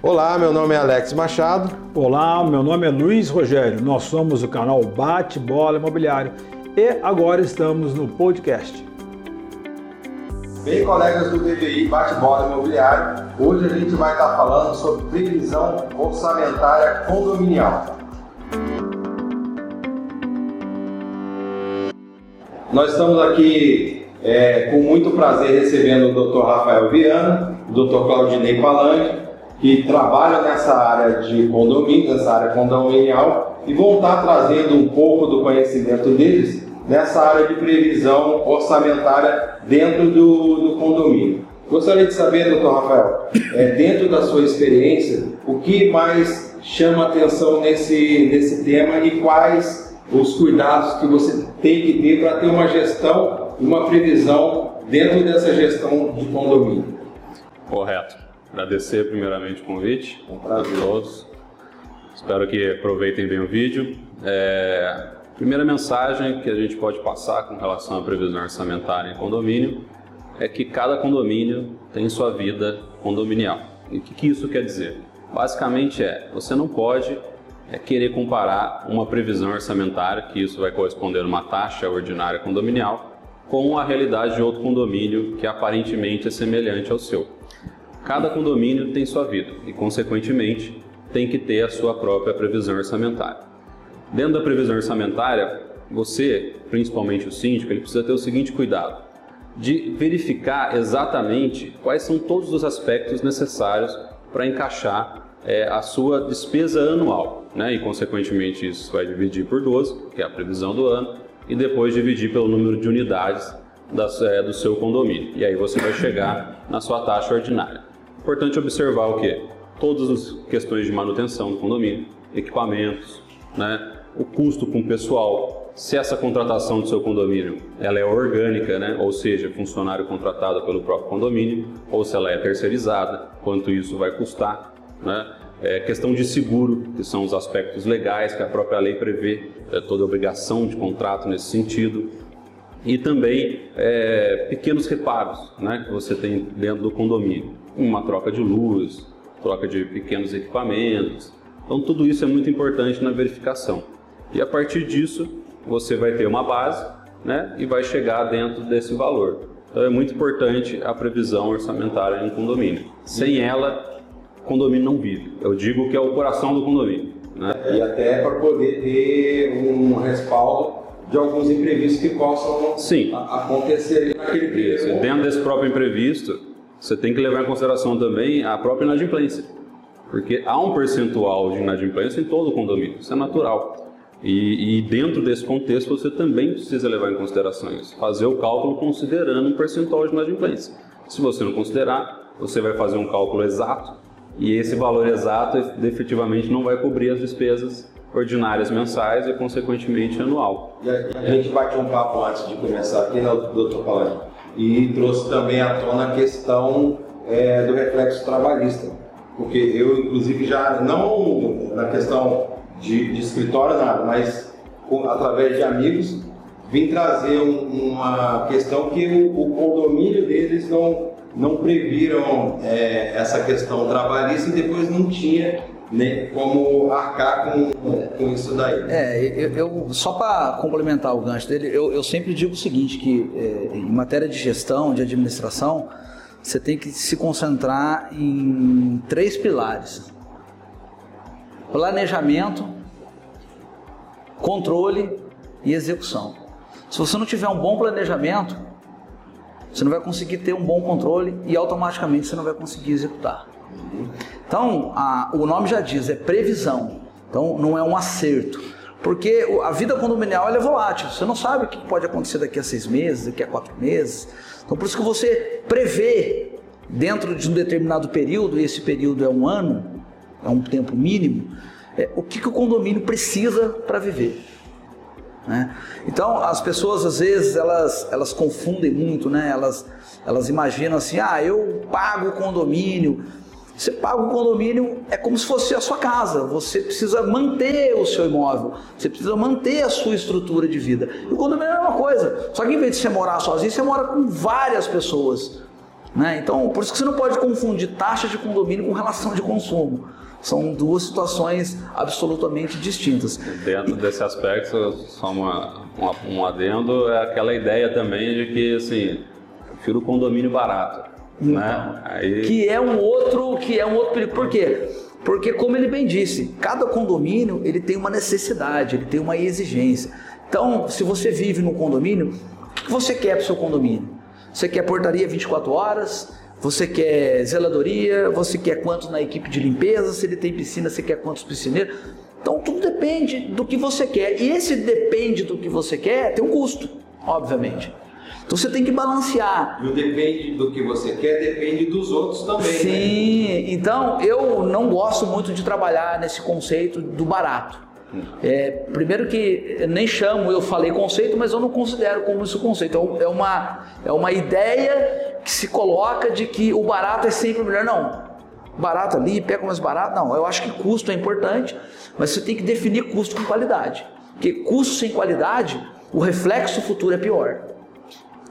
Olá, meu nome é Alex Machado. Olá, meu nome é Luiz Rogério. Nós somos o canal Bate Bola Imobiliário e agora estamos no podcast. Bem, colegas do DVI Bate Bola Imobiliário, hoje a gente vai estar falando sobre previsão orçamentária condominial. Nós estamos aqui é, com muito prazer recebendo o Dr. Rafael Viana, o Dr. Claudinei Palanque, que trabalham nessa área de condomínio, nessa área condominial, e vão estar trazendo um pouco do conhecimento deles nessa área de previsão orçamentária dentro do, do condomínio. Gostaria de saber, doutor Rafael, é, dentro da sua experiência, o que mais chama atenção nesse, nesse tema e quais os cuidados que você tem que ter para ter uma gestão e uma previsão dentro dessa gestão de condomínio? Correto. Agradecer primeiramente o convite a todos. Espero que aproveitem bem o vídeo. É, primeira mensagem que a gente pode passar com relação à previsão orçamentária em condomínio é que cada condomínio tem sua vida condominial. E o que, que isso quer dizer? Basicamente é, você não pode é, querer comparar uma previsão orçamentária, que isso vai corresponder a uma taxa ordinária condominial, com a realidade de outro condomínio que aparentemente é semelhante ao seu. Cada condomínio tem sua vida e, consequentemente, tem que ter a sua própria previsão orçamentária. Dentro da previsão orçamentária, você, principalmente o síndico, ele precisa ter o seguinte cuidado: de verificar exatamente quais são todos os aspectos necessários para encaixar é, a sua despesa anual, né? E consequentemente isso vai dividir por 12, que é a previsão do ano, e depois dividir pelo número de unidades é, do seu condomínio. E aí você vai chegar na sua taxa ordinária. Importante observar o que? Todas as questões de manutenção do condomínio, equipamentos, né? o custo com o pessoal, se essa contratação do seu condomínio ela é orgânica, né? ou seja, funcionário contratado pelo próprio condomínio, ou se ela é terceirizada, quanto isso vai custar. Né? É, questão de seguro, que são os aspectos legais que a própria lei prevê, é, toda obrigação de contrato nesse sentido. E também é, pequenos reparos né, que você tem dentro do condomínio uma troca de luz, troca de pequenos equipamentos. Então tudo isso é muito importante na verificação. E a partir disso, você vai ter uma base né, e vai chegar dentro desse valor. Então é muito importante a previsão orçamentária em condomínio. Sem ela, condomínio não vive. Eu digo que é o coração do condomínio. Né? E até para poder ter um respaldo de alguns imprevistos que possam Sim. acontecer naquele período. Dentro desse próprio imprevisto, você tem que levar em consideração também a própria inadimplência, porque há um percentual de inadimplência em todo o condomínio, isso é natural. E, e, dentro desse contexto você também precisa levar em consideração isso, fazer o cálculo considerando um percentual de inadimplência. Se você não considerar, você vai fazer um cálculo exato e esse valor exato efetivamente não vai cobrir as despesas ordinárias mensais e consequentemente anual. E a, gente bateu um papo antes de começar aqui, né, doutor Paladino? e trouxe também à tona a questão é, do reflexo trabalhista. Porque eu, inclusive, já, não na questão de, de escritório, nada, mas com, através de amigos, vim trazer um, uma questão que o, o, condomínio deles não, não previram é, essa questão trabalhista e depois não tinha né, como arcar com, com isso daí. É, eu, eu só para complementar o gancho dele, eu, eu sempre digo o seguinte, que é, em matéria de gestão, de administração, você tem que se concentrar em três pilares. Planejamento, controle e execução. Se você não tiver um bom planejamento, você não vai conseguir ter um bom controle e automaticamente você não vai conseguir executar. Então, a, o nome já diz, é previsão. Então, não é um acerto. Porque a vida condominial é volátil. Você não sabe o que pode acontecer daqui a seis meses, daqui a quatro meses. Então, por isso que você prevê dentro de um determinado período, e esse período é um ano, é um tempo mínimo, é, o que, que o condomínio precisa para viver. Né? Então, as pessoas às vezes elas, elas confundem muito, né? elas, elas imaginam assim: ah, eu pago o condomínio, você paga o condomínio, é como se fosse a sua casa. Você precisa manter o seu imóvel, você precisa manter a sua estrutura de vida. E o condomínio é a mesma coisa. Só que em vez de você morar sozinho, você mora com várias pessoas. Né? Então, por isso que você não pode confundir taxa de condomínio com relação de consumo. São duas situações absolutamente distintas. Dentro desse aspecto, só uma, uma, um adendo, é aquela ideia também de que, assim, prefiro condomínio barato. Então, né? Aí... Que é um outro, que é um outro perigo. Por quê? Porque, como ele bem disse, cada condomínio ele tem uma necessidade, ele tem uma exigência. Então, se você vive num condomínio, o que você quer para o seu condomínio? Você quer portaria 24 horas? Você quer zeladoria? Você quer quantos na equipe de limpeza? Se ele tem piscina, você quer quantos piscineiros? Então, tudo depende do que você quer. E esse depende do que você quer tem um custo, obviamente. Então você tem que balancear. E o depende do que você quer, depende dos outros também. Né? Sim, né? então eu não gosto muito de trabalhar nesse conceito do barato. É, primeiro que nem chamo, eu falei conceito, mas eu não considero como isso conceito. É, é uma, é uma ideia que se coloca de que o barato é sempre melhor. Não, barato ali, pega mais barato. Não, eu acho que custo é importante, mas você tem que definir custo com qualidade. Porque custo sem qualidade, o reflexo futuro é pior.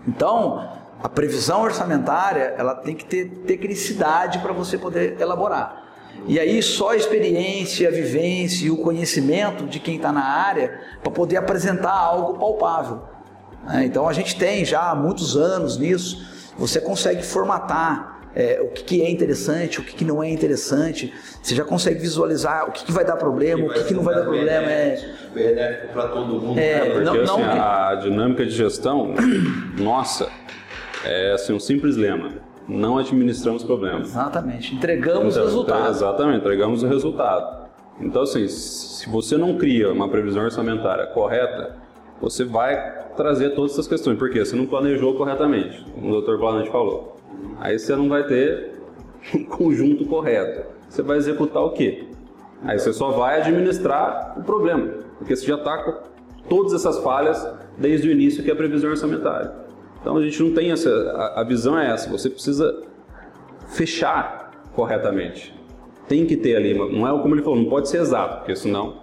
Então, a previsão orçamentária, ela tem que ter tecnicidade para você poder elaborar. E aí só a experiência, a vivência e o conhecimento de quem está na área para poder apresentar algo palpável. Né? Então a gente tem já há muitos anos nisso. Você consegue formatar é, o que, que, é interessante, o que, que, não é interessante. Você já consegue visualizar o que, que vai dar problema, o que, que não vai dar problema. É benéfico para todo mundo. É, é porque não, assim, não... a dinâmica de gestão, nossa, é assim, um simples lema. Não administramos problemas. Exatamente. Entregamos então, o resultado. Exatamente, entregamos o resultado. Então, assim, se você não cria uma previsão orçamentária correta, você vai trazer todas essas questões. Porque você não planejou corretamente, como o Dr. Planante falou. Aí você não vai ter um conjunto correto. Você vai executar o quê? Aí você só vai administrar o problema, porque você já está com todas essas falhas desde o início que é a previsão orçamentária. Então a gente não tem essa. A, visão é essa, você precisa fechar corretamente. Tem que ter ali, não é como ele falou, não pode ser exato, porque senão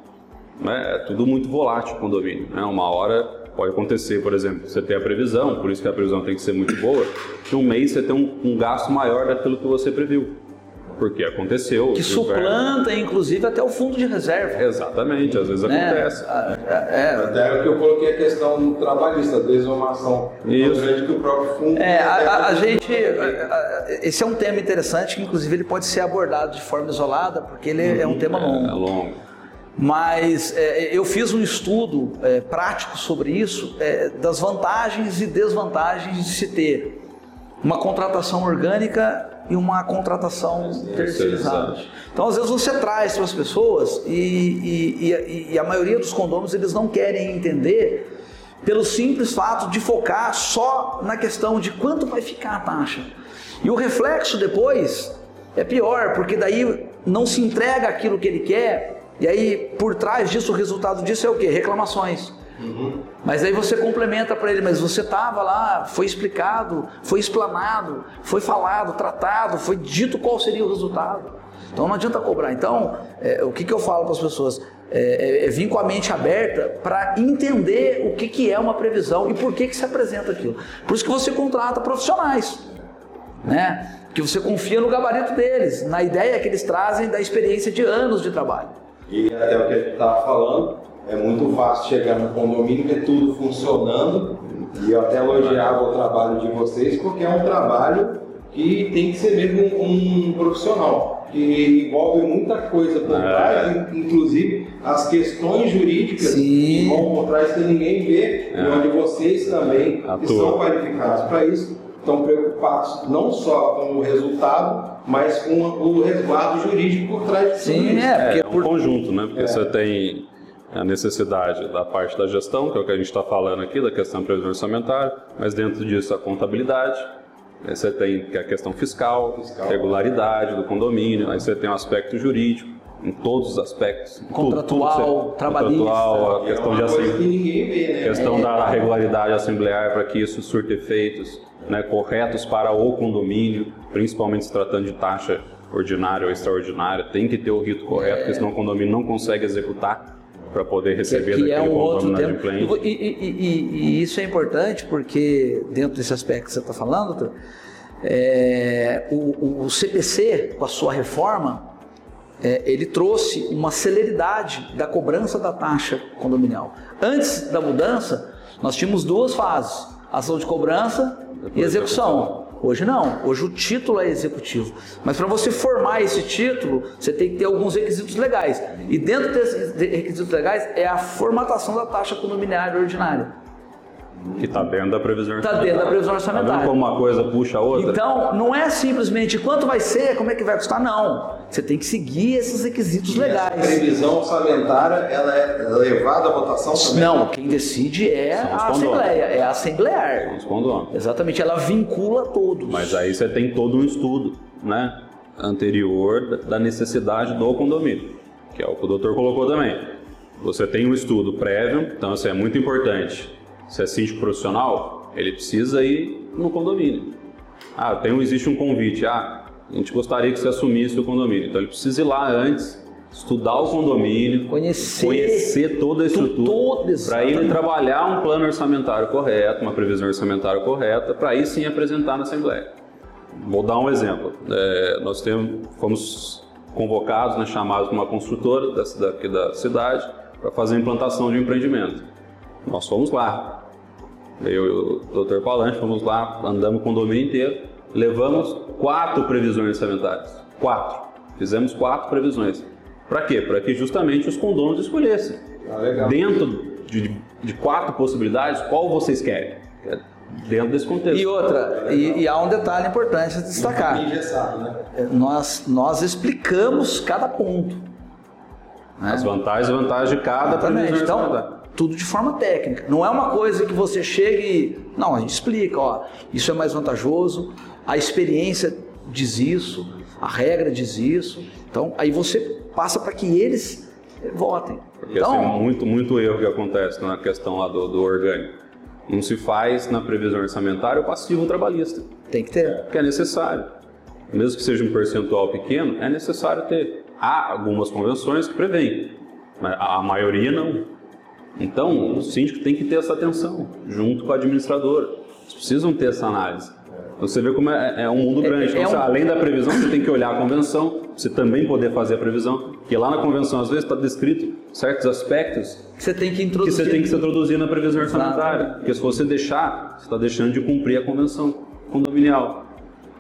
né, é tudo muito volátil o condomínio. Né? Uma hora Pode acontecer, por exemplo, você tem a previsão, por isso que a previsão tem que ser muito boa, que um mês você tem um, um gasto maior daquilo que você previu. Porque aconteceu. Que suplanta, inclusive, até o fundo de reserva. Exatamente, às vezes né? acontece. É, é, até o que eu coloquei a questão trabalhista, desomação. Isso. grande que o próprio fundo. É, a, a, a gente. esse é um tema interessante que, inclusive, ele pode ser abordado de forma isolada, porque ele uhum, é um tema longo. É, é longo. Mas é, eu fiz um estudo é, prático sobre isso, é, das vantagens e desvantagens de se ter uma contratação orgânica e uma contratação terceirizada. Então, às vezes você traz para as pessoas e, e, e, e, a maioria dos condôminos eles não querem entender pelo simples fato de focar só na questão de quanto vai ficar a taxa. E o reflexo depois é pior, porque daí não se entrega aquilo que ele quer e aí, por trás disso, o resultado disso é o quê? Reclamações. Uhum. Mas aí você complementa para ele, mas você estava lá, foi explicado, foi explanado, foi falado, tratado, foi dito qual seria o resultado. Então não adianta cobrar. Então, é, o que, que eu falo para as pessoas? É, é, é, vir com a mente aberta para entender o que, que é uma previsão e por que, que se apresenta aquilo. Por isso que você contrata profissionais, né? Que você confia no gabarito deles, na ideia que eles trazem da experiência de anos de trabalho. E até o que a gente estava falando, é muito fácil chegar no condomínio ver tudo funcionando. E eu até elogiava o trabalho de vocês, porque é um trabalho que tem que ser mesmo um, um profissional, que envolve muita coisa por é. trás, é. inclusive as questões jurídicas Sim. que vão por trás que ninguém vê, é. e onde vocês também que são qualificados para isso, estão preocupados não só com o resultado, mas com o resguardo jurídico por trás disso. Sim, é, porque é um por... conjunto, né? Porque é. você tem a necessidade da parte da gestão, que é o que a gente está falando aqui, da questão previsão orçamentária, mas dentro disso a contabilidade, aí você tem a questão fiscal, fiscal, regularidade do condomínio, aí você tem o aspecto jurídico, em todos os aspectos. Contratual, tudo, tudo trabalhista. Contratual, a questão, é de assembleia, né? questão da regularidade assemblear para que isso surta efeitos né, corretos para o condomínio, principalmente se tratando de taxa ordinária ou extraordinária, tem que ter o rito correto, é. porque senão o condomínio não consegue executar para poder receber que, que daquele é um outro tempo. E, e, e, e, isso é importante porque, dentro desse aspecto que você está falando, doutor, É, o, o, CPC, com a sua reforma, é, ele trouxe uma celeridade da cobrança da taxa condominial. Antes da mudança, nós tínhamos duas fases: ação de cobrança e execução. Hoje não, hoje o título é executivo. Mas para você formar esse título, você tem que ter alguns requisitos legais. E dentro desses requisitos legais é a formatação da taxa condominiária ordinária. Que está dentro da previsão orçamentária. Está dentro da previsão orçamentária. Tá vendo como uma coisa puxa a outra? Então, não é simplesmente quanto vai ser, como é que vai custar, não. Você tem que seguir esses requisitos e legais. A previsão orçamentária, ela é levada à votação também? Não, quem decide é a Assembleia, é a Assemblear. Condôminos. Exatamente, ela vincula todos. Mas aí você tem todo um estudo, né, anterior da necessidade do condomínio, que é o que o doutor colocou também. Você tem um estudo prévio, então isso é muito importante se é síndico profissional, ele precisa ir no condomínio. Ah, tem, existe um convite. Ah, a gente gostaria que você assumisse o condomínio. Então ele precisa ir lá antes, estudar o condomínio, conhecer, conhecer toda a estrutura, para ele trabalhar um plano orçamentário correto, uma previsão orçamentária correta, para aí sim apresentar na Assembleia. Vou dar um exemplo. É, nós temos, fomos convocados, né, chamados por uma construtora da, daqui da cidade para fazer a implantação de um empreendimento. Nós fomos lá. Eu e o Dr. Palante fomos lá, andamos o condomínio inteiro, levamos quatro previsões orçamentárias. Quatro. Fizemos quatro previsões. Para quê? Para que justamente os condôminos escolhessem. Ah, Dentro de, de, quatro possibilidades, qual vocês querem? É dentro desse contexto. E outra, e, e, há um detalhe importante a destacar. né? É, nós, nós explicamos cada ponto. Né? As vantagens e vantagens de cada previsão então, tudo de forma técnica. Não é uma coisa que você chega e. Não, a gente explica, ó, isso é mais vantajoso, a experiência diz isso, a regra diz isso. Então, aí você passa para que eles votem. Porque então, assim, muito, muito erro que acontece na questão lá do, do orgânico. Não se faz na previsão orçamentária o passivo trabalhista. Tem que ter. Que é necessário. Mesmo que seja um percentual pequeno, é necessário ter. Há algumas convenções que prevêem, mas a maioria não. Então, o síndico tem que ter essa atenção, junto com a administradora. Eles precisam ter essa análise. Você vê como é, é um mundo é, grande. É, então, um... além da previsão, você tem que olhar a convenção, você também poder fazer a previsão, porque lá na convenção, às vezes, está descrito certos aspectos que você tem que introduzir, que você tem que se introduzir na previsão orçamentária. Porque se você deixar, você está deixando de cumprir a convenção condominial.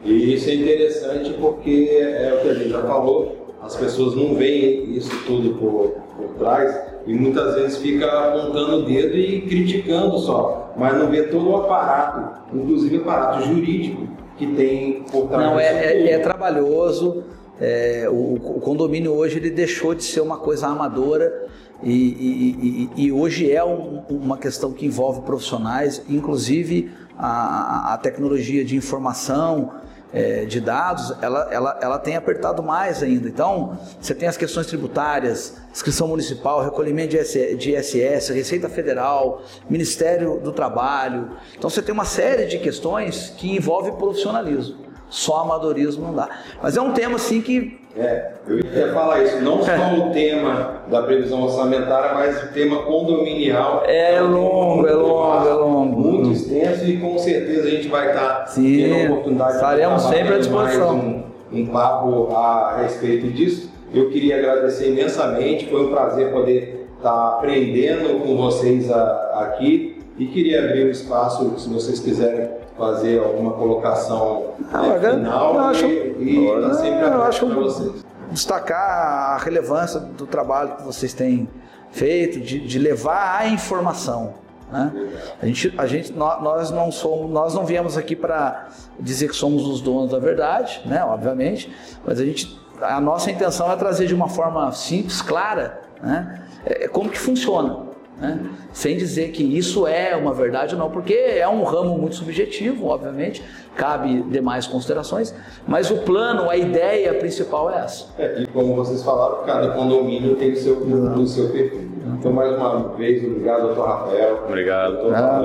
E isso é interessante porque é o que a gente já falou, as pessoas não veem isso tudo por, por trás e muitas vezes fica apontando o dedo e criticando só, mas não vê todo o aparato, inclusive o aparato jurídico que tem por trás. Não, é, é, é, trabalhoso. É, o, o, condomínio hoje ele deixou de ser uma coisa amadora e, e, e, e hoje é um, uma questão que envolve profissionais, inclusive a, a tecnologia de informação é, de dados, ela, ela, ela tem apertado mais ainda. Então, você tem as questões tributárias, inscrição municipal, recolhimento de ISS, Receita Federal, Ministério do Trabalho. Então, você tem uma série de questões que envolvem profissionalismo. Só amadorismo não dá. Mas é um tema assim que é, eu ia falar isso, não só o tema da previsão orçamentária, mas o tema condominial. É, longo, é longo, é longo. Muito extenso e com certeza a gente vai estar Sim, tendo a oportunidade estaremos de sempre à disposição. Mais um, um papo a respeito disso. Eu queria agradecer imensamente, foi um prazer poder estar aprendendo com vocês a, aqui e queria abrir o espaço, se vocês quiserem fazer alguma colocação é, final eu acho, e, e tá sempre eu acho vocês. Destacar a relevância do trabalho que vocês têm feito, de, de levar a informação. Né? A gente, a gente, nós não somos, nós não viemos aqui para dizer que somos os donos da verdade, né? Obviamente, mas a gente, a nossa intenção é trazer de uma forma simples, clara, né? É, como que funciona. Né? Sem dizer que isso é uma verdade ou não, porque é um ramo muito subjetivo, obviamente, cabe demais considerações, mas o plano, a ideia principal é essa. É, e como vocês falaram, cada condomínio tem o seu, o seu perfil. Então, mais uma vez, obrigado, doutor Rafael. Obrigado. Doutor ah,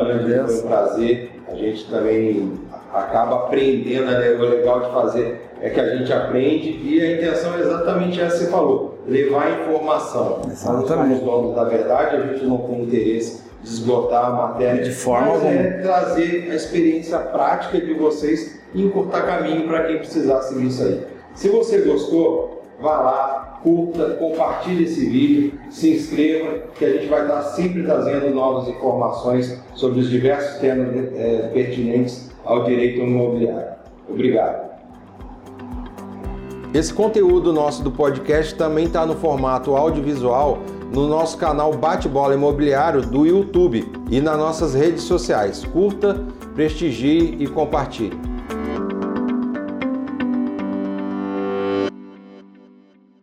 foi um prazer. A gente também acaba aprendendo, né? O legal de fazer é que a gente aprende e a intenção é exatamente essa que você falou, levar informação. Exatamente. Nós somos donos da verdade, a gente não tem interesse de esgotar a matéria. De forma mas é trazer a experiência prática de vocês e encurtar caminho para quem precisar seguir isso aí. Se você gostou, vá lá, curta, compartilhe esse vídeo, se inscreva, que a gente vai estar sempre trazendo novas informações sobre os diversos temas é, pertinentes ao direito imobiliário. Obrigado. Esse conteúdo nosso do podcast também está no formato audiovisual no nosso canal Bate-Bola Imobiliário do YouTube e nas nossas redes sociais. Curta, prestigie e compartilhe.